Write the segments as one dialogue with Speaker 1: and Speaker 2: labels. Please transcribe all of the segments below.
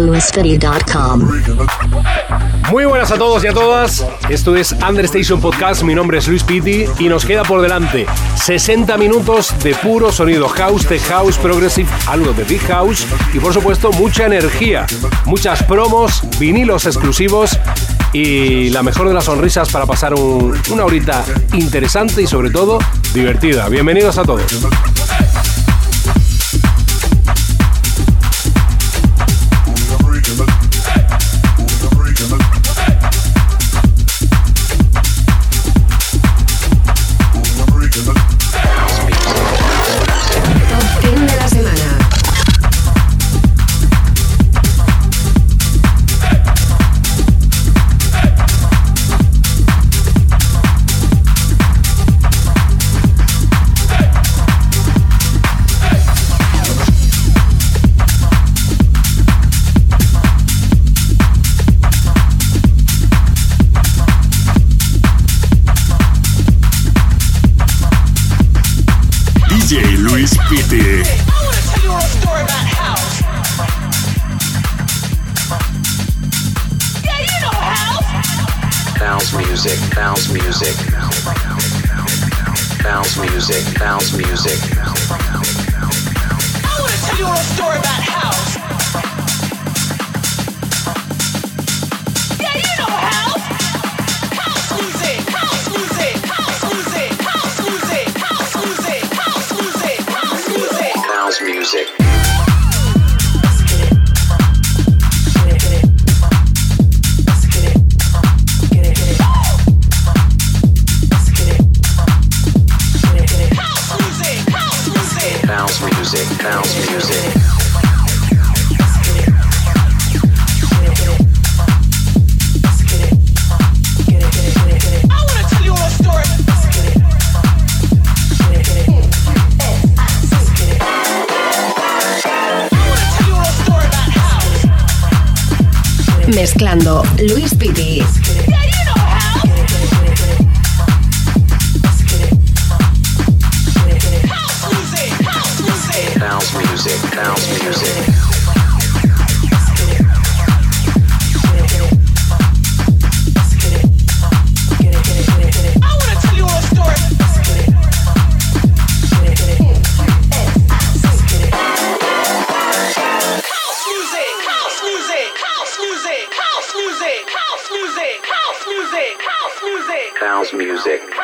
Speaker 1: www.lewisfitty.com.
Speaker 2: Muy buenas a todos y a todas. Esto es Understation Podcast. Mi nombre es Luis Pitti y nos queda por delante 60 minutos de puro sonido house, tech house, progressive, algo de big house y por supuesto mucha energía, muchas promos, vinilos exclusivos y la mejor de las sonrisas para pasar un- una horita interesante y sobre todo divertida. Bienvenidos a todos.
Speaker 3: Music,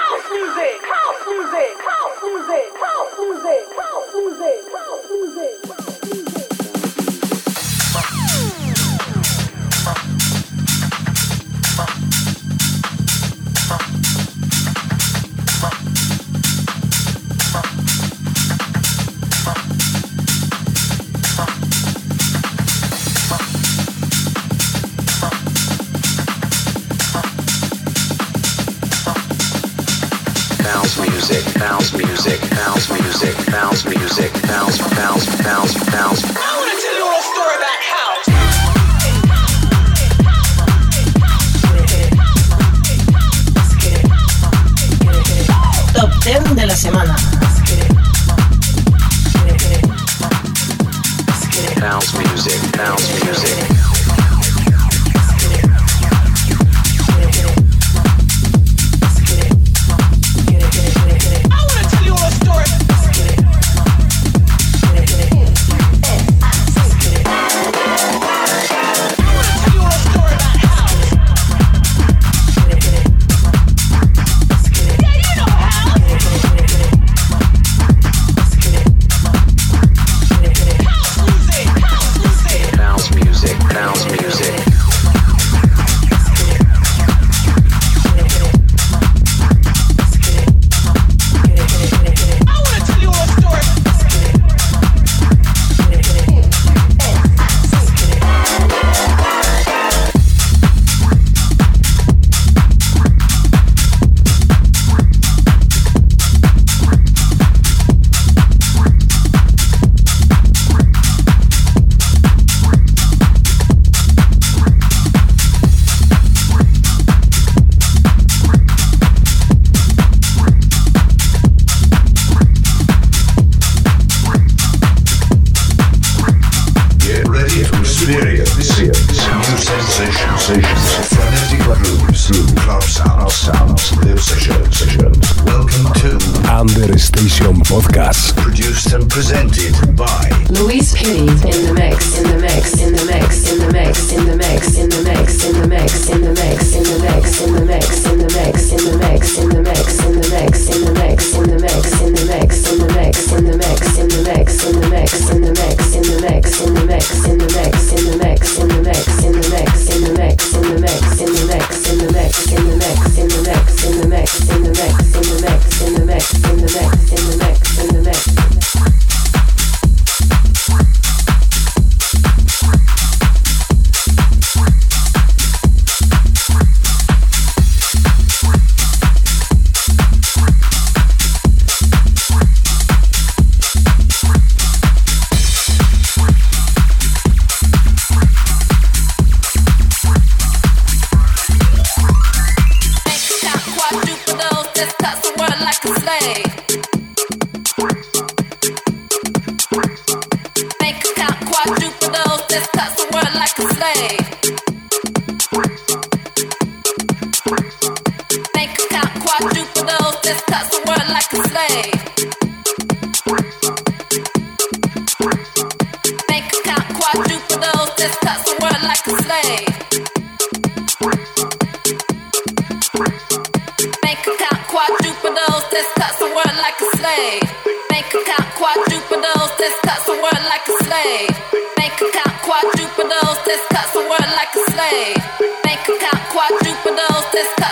Speaker 4: discuss the
Speaker 5: world like a slave. Bank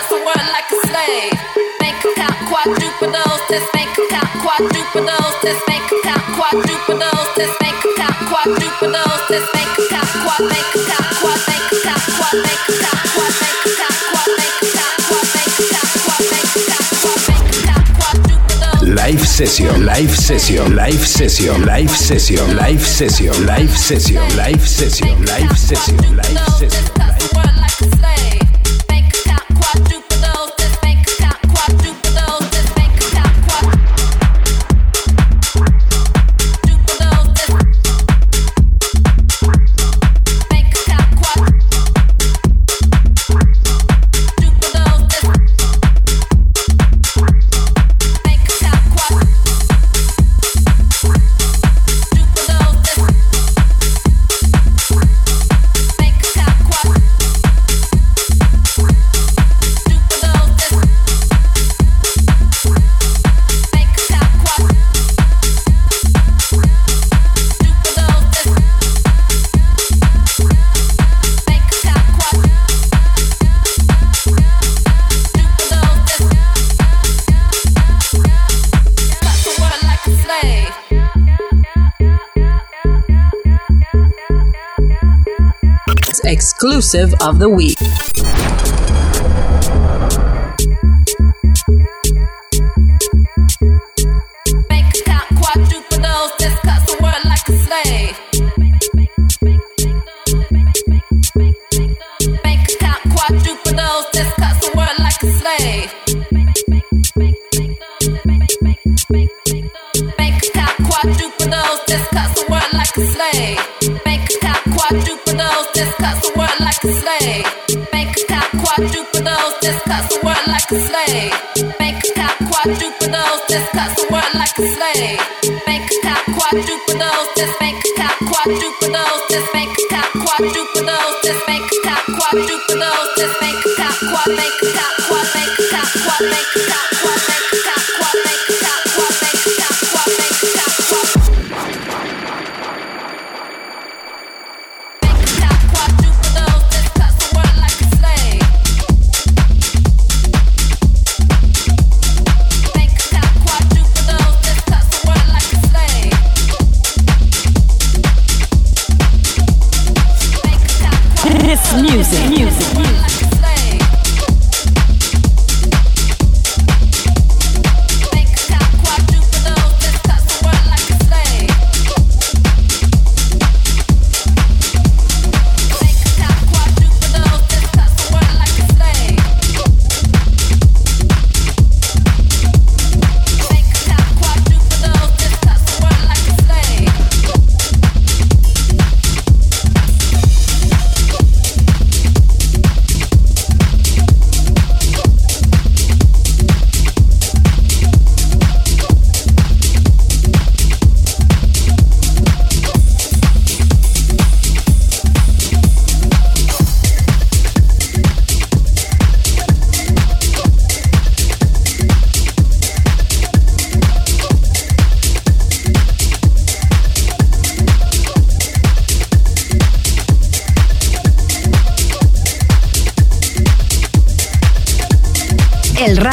Speaker 5: the world like a slave. Bank account this bank account quadruples, this bank account this bank account session,
Speaker 2: live session, live session, live session, live session, live session, live session, live session, live session, live session.
Speaker 6: Progressive of the Week.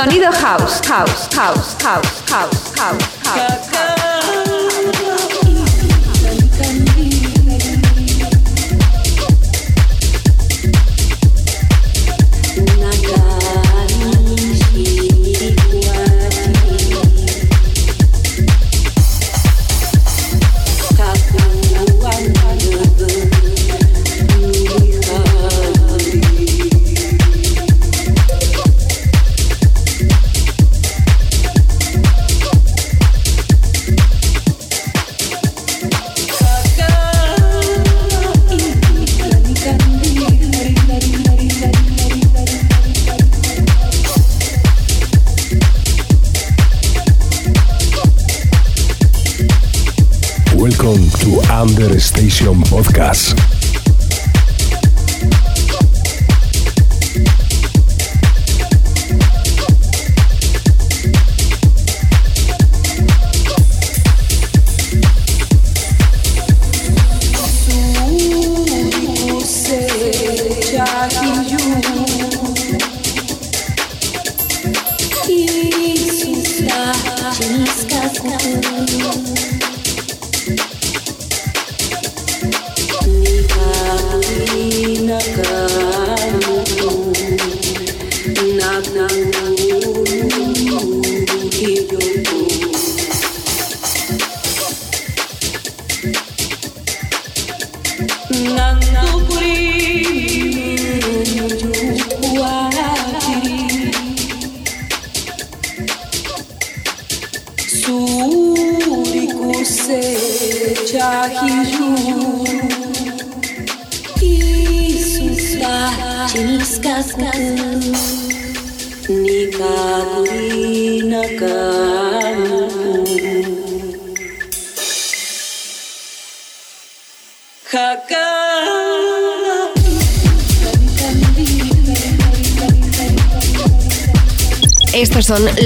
Speaker 7: Sonido house, house, house, house, house, house, house.
Speaker 8: To Under Station Podcast.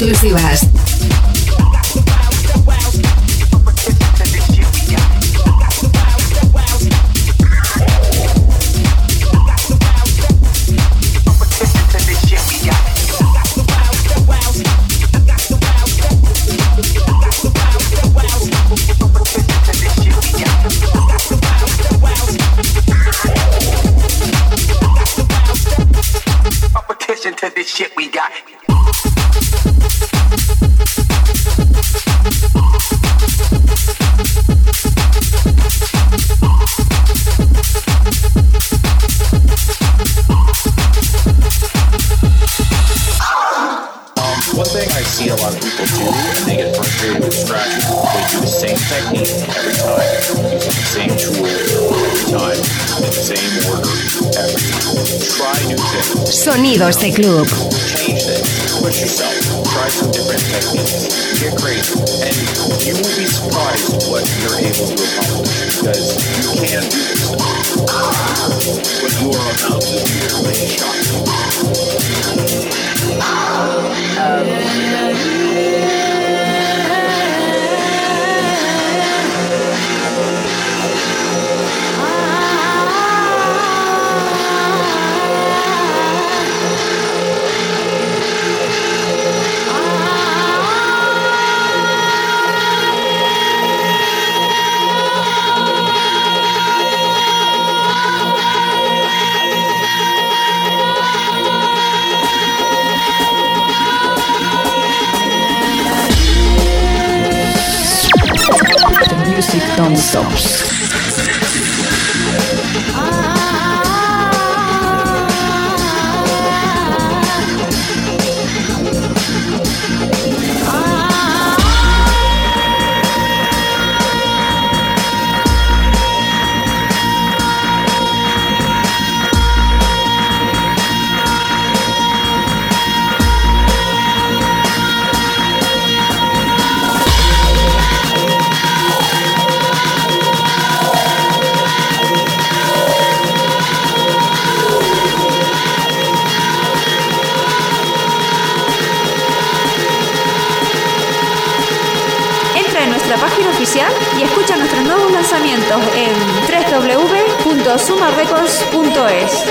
Speaker 9: Exclusivas. Sonidos de club.
Speaker 10: Push yourself. Try some different techniques. Get crazy. And you will be surprised what you're able to accomplish because you can do this stuff. But you are about to
Speaker 11: be your main shot.
Speaker 10: Um, So.
Speaker 12: records.es.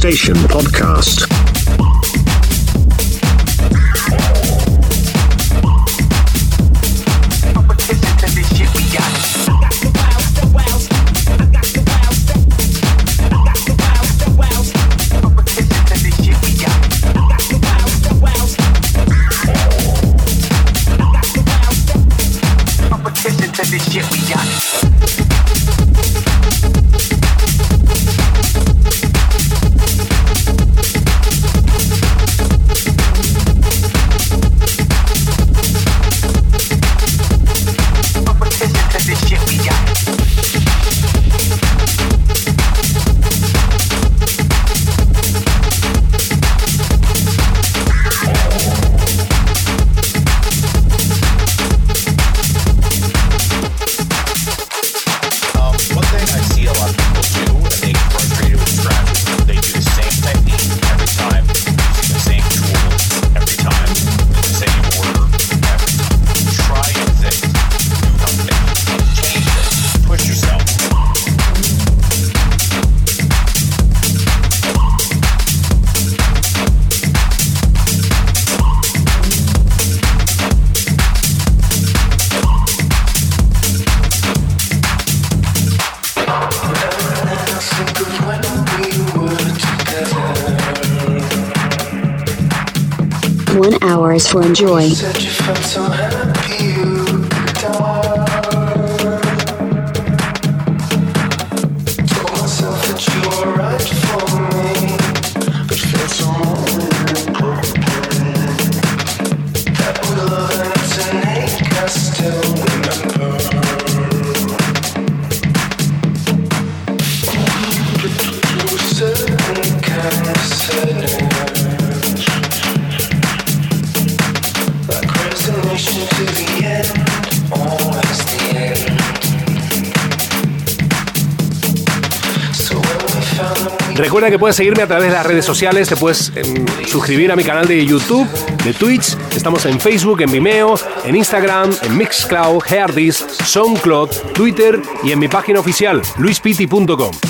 Speaker 12: Station podcast. for Enjoy.
Speaker 2: que puedes seguirme a través de las redes sociales, te puedes em, suscribir a mi canal de YouTube, de Twitch, estamos en Facebook, en Vimeo, en Instagram, en Mixcloud, Heardis, SoundCloud, Twitter y en mi página oficial, luispiti.com.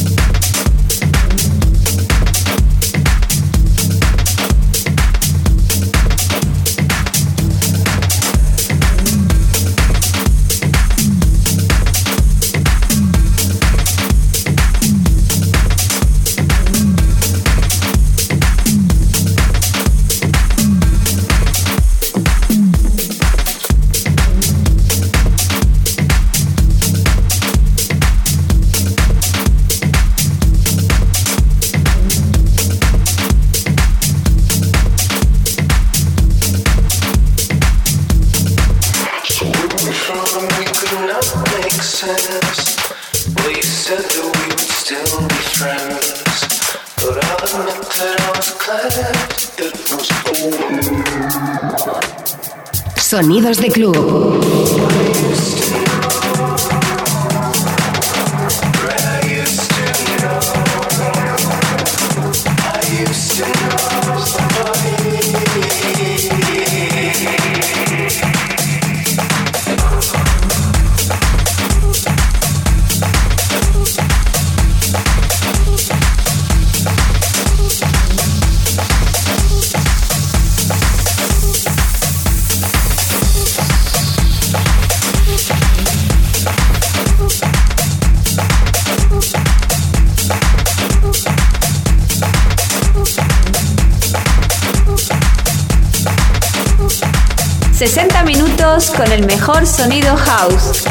Speaker 12: Sonidos de club.
Speaker 13: Mejor sonido house.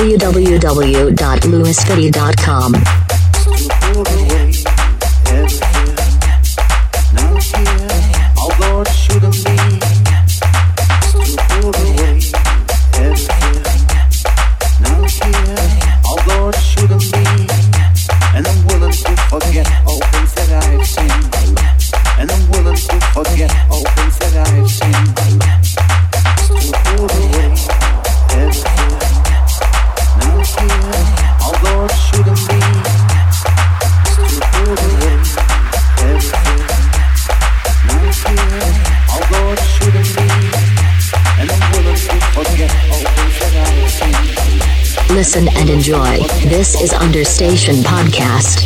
Speaker 5: www.lewisfitty.com. is Understation Podcast.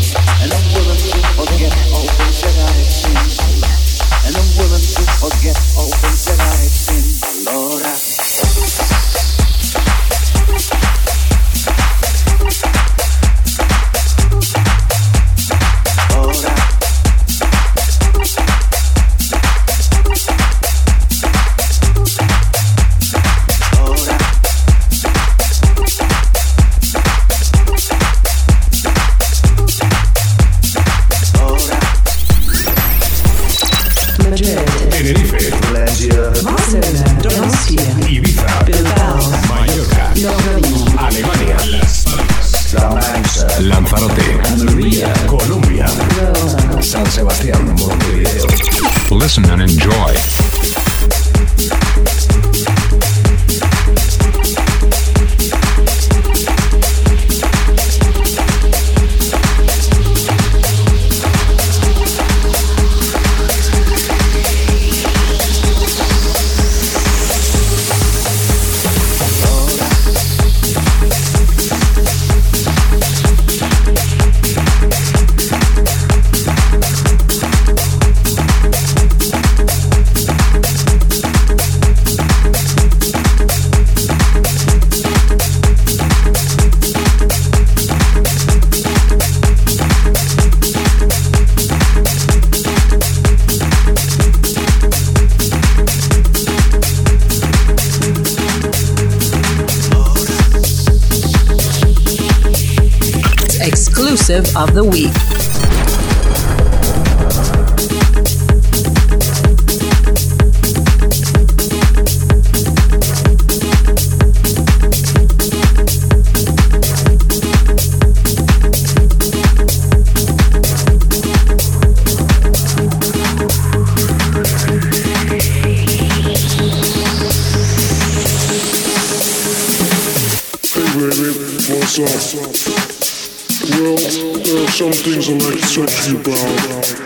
Speaker 14: some things are like searching about,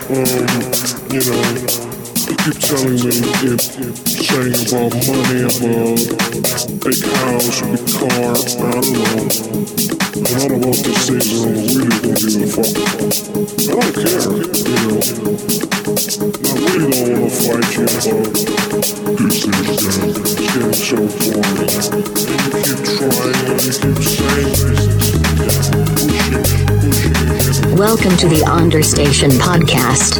Speaker 14: um, you know, they keep telling me keep saying about money, about big house, big car, I don't know. And all about those things I don't really don't give a fuck. I don't care, you know. I really don't wanna fight you about these things that getting so boring. And you keep trying and you keep saying these things, yeah, pushing, pushing.
Speaker 5: Welcome to the
Speaker 15: Onder Station podcast.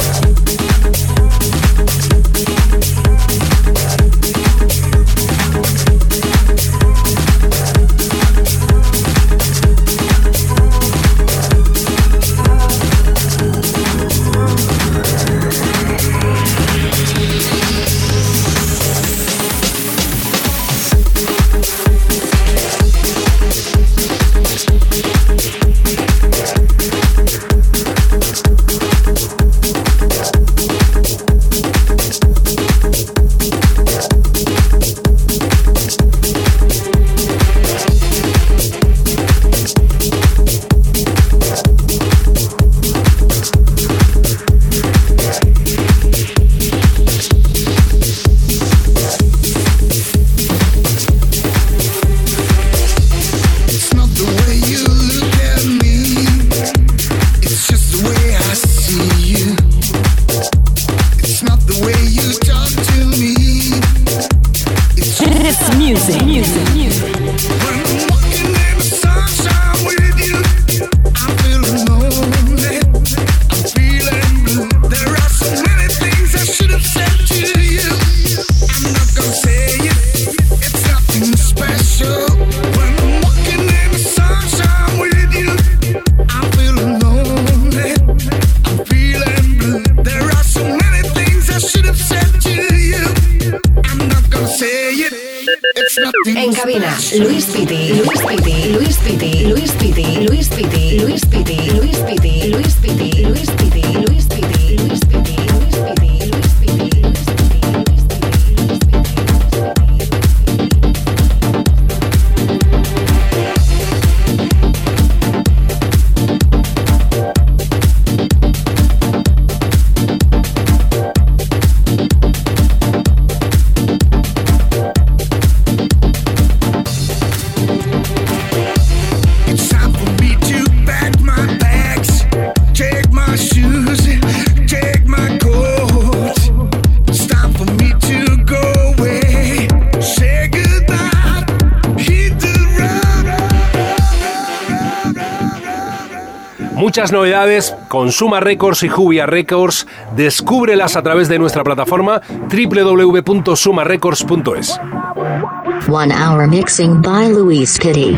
Speaker 2: Muchas novedades, con Consuma Records y Jubia Records, descúbrelas a través de nuestra plataforma www.sumarecords.es.
Speaker 12: One Hour Mixing by Luis
Speaker 9: Kitty.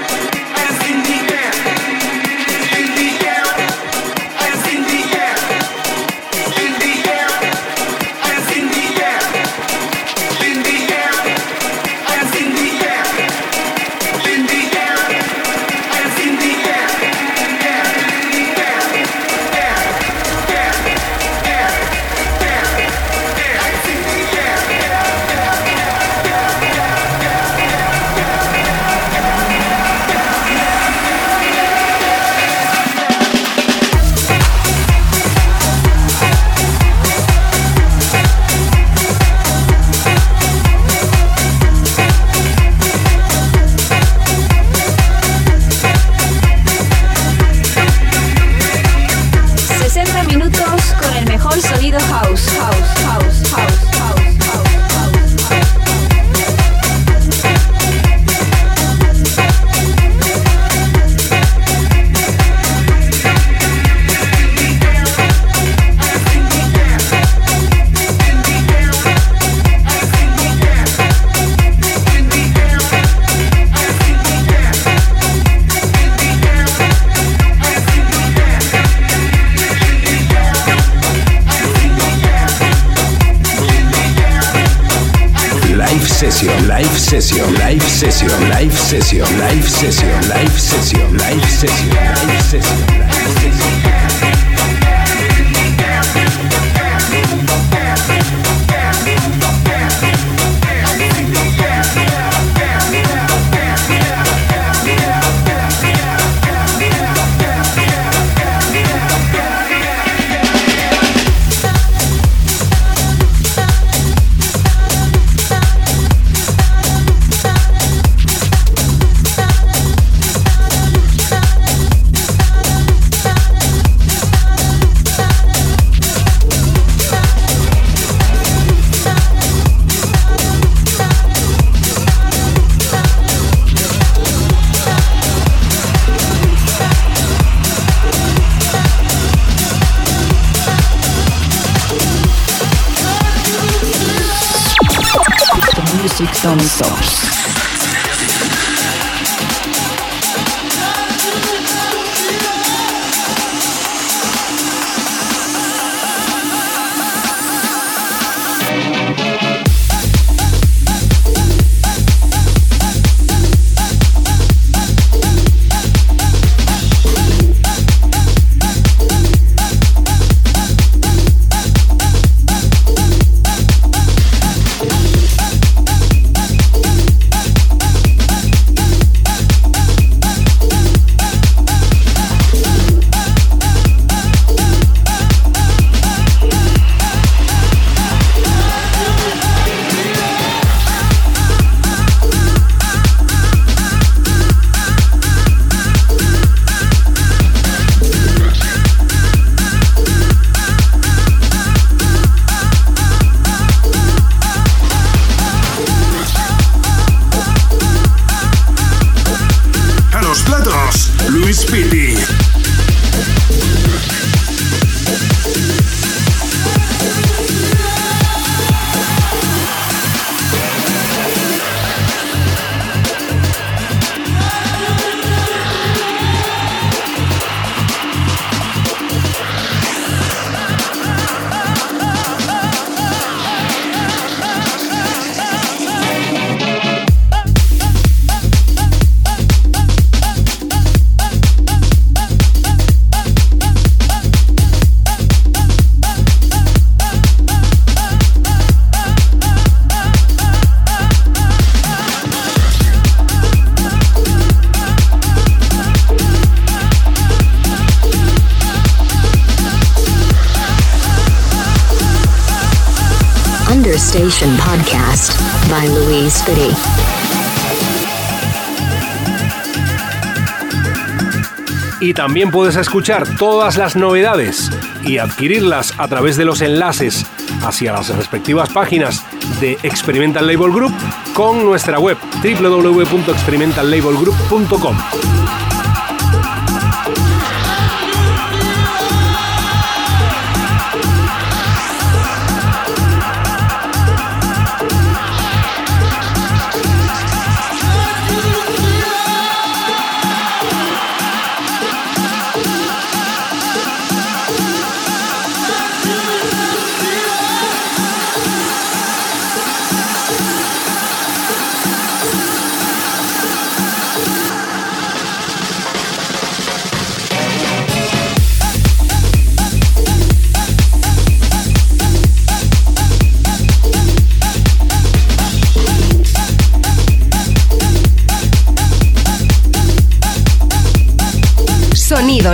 Speaker 2: Y también puedes escuchar todas las novedades y adquirirlas a través de los enlaces hacia las respectivas páginas de Experimental Label Group con nuestra web www.experimentallabelgroup.com.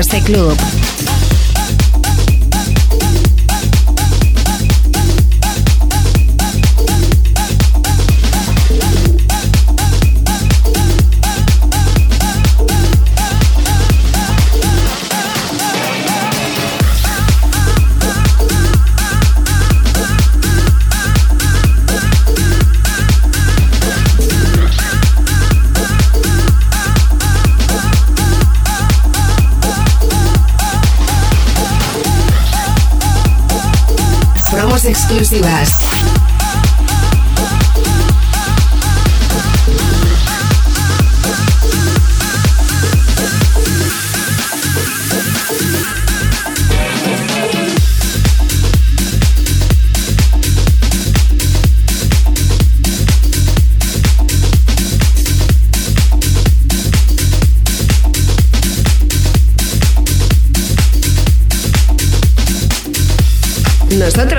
Speaker 9: De club. Exclusivas.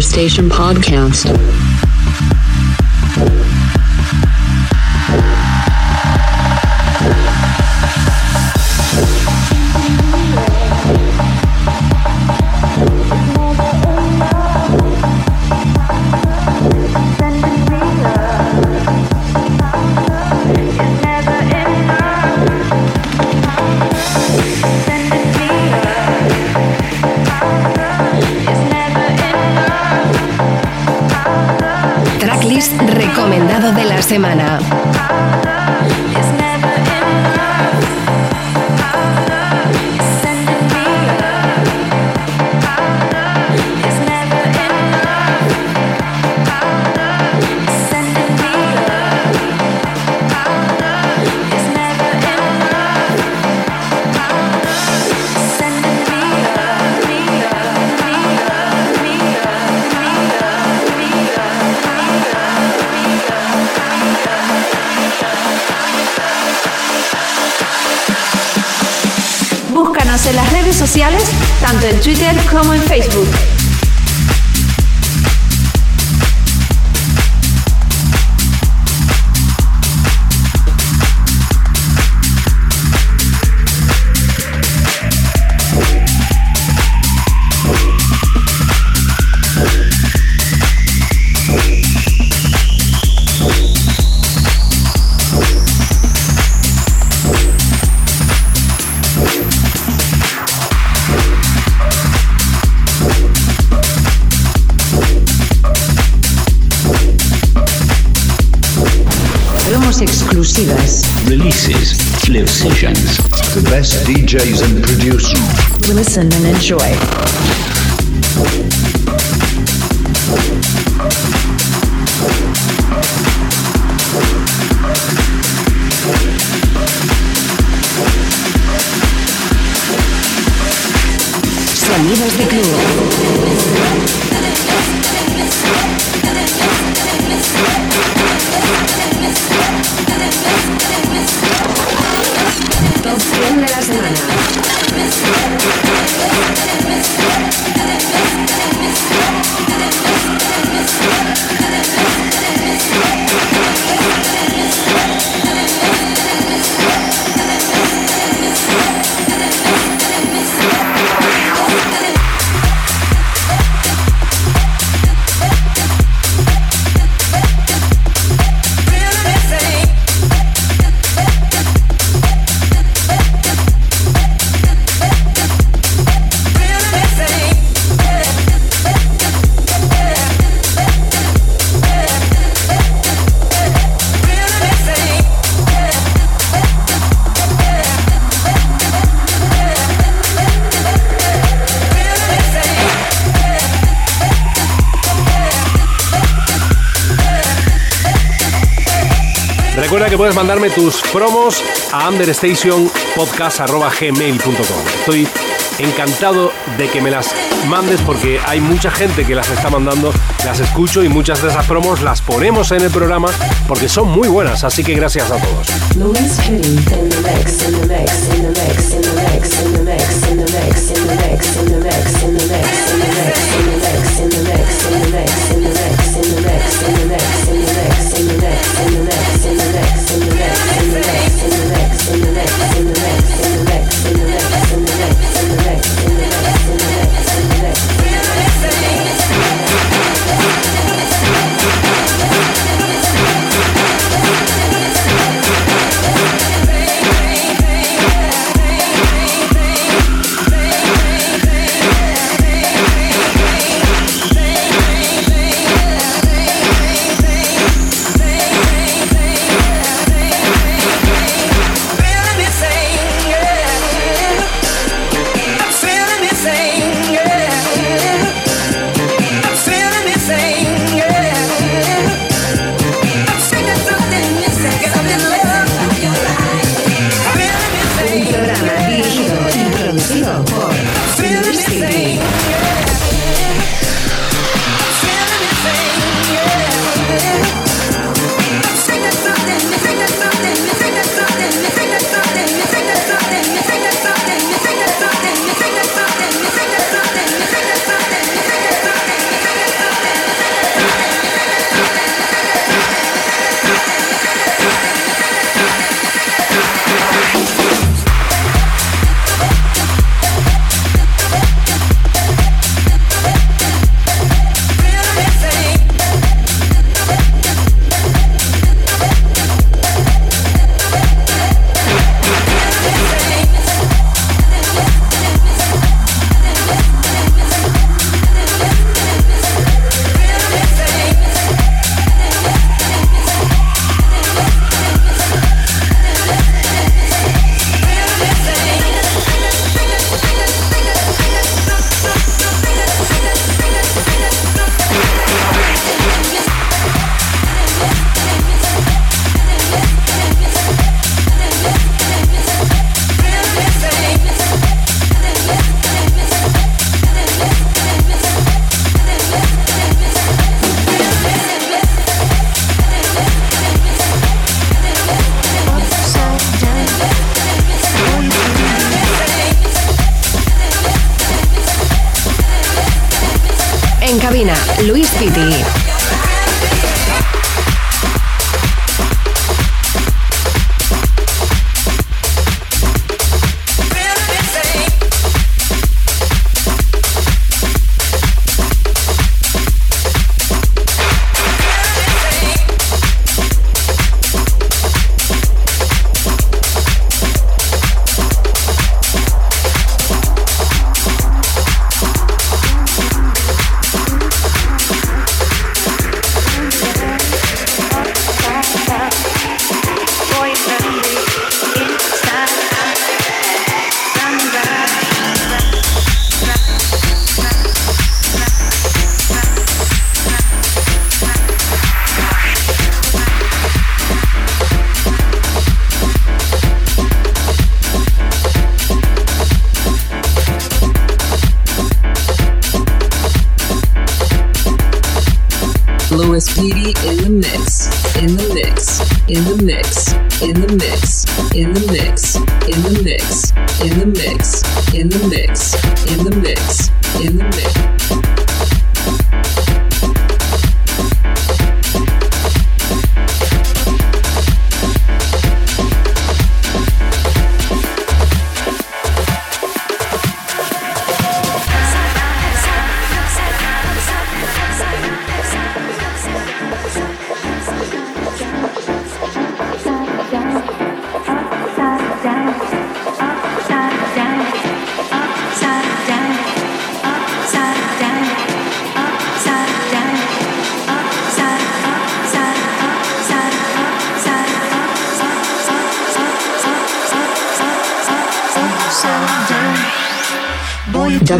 Speaker 1: Station Podcast.
Speaker 16: Twitter como en Facebook.
Speaker 17: DJs and producers.
Speaker 18: Listen and enjoy.
Speaker 9: puedes mandarme tus promos a understationpodcast.gmail.com. Estoy encantado de que me las mandes porque hay mucha gente que las está mandando, las escucho y muchas de esas promos las ponemos en el programa porque son muy buenas, así que gracias a todos.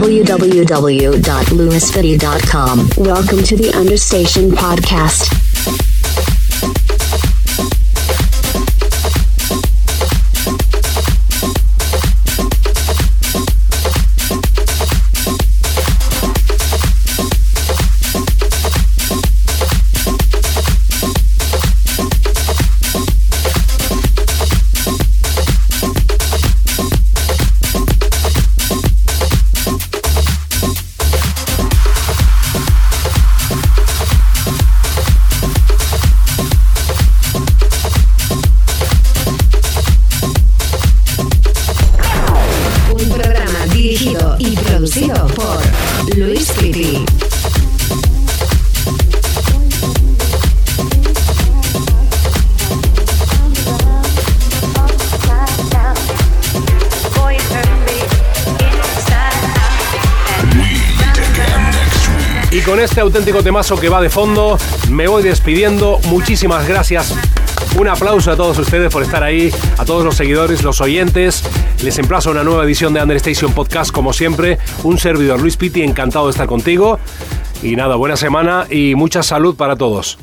Speaker 1: www.lewisfitty.com. Welcome to the Understation Podcast.
Speaker 2: Auténtico temazo que va de fondo, me voy despidiendo. Muchísimas gracias. Un aplauso a todos ustedes por estar ahí, a todos los seguidores, los oyentes. Les emplazo a una nueva edición de Understation Podcast, como siempre. Un servidor Luis Pitti, encantado de estar contigo. Y nada, buena semana y mucha salud para todos.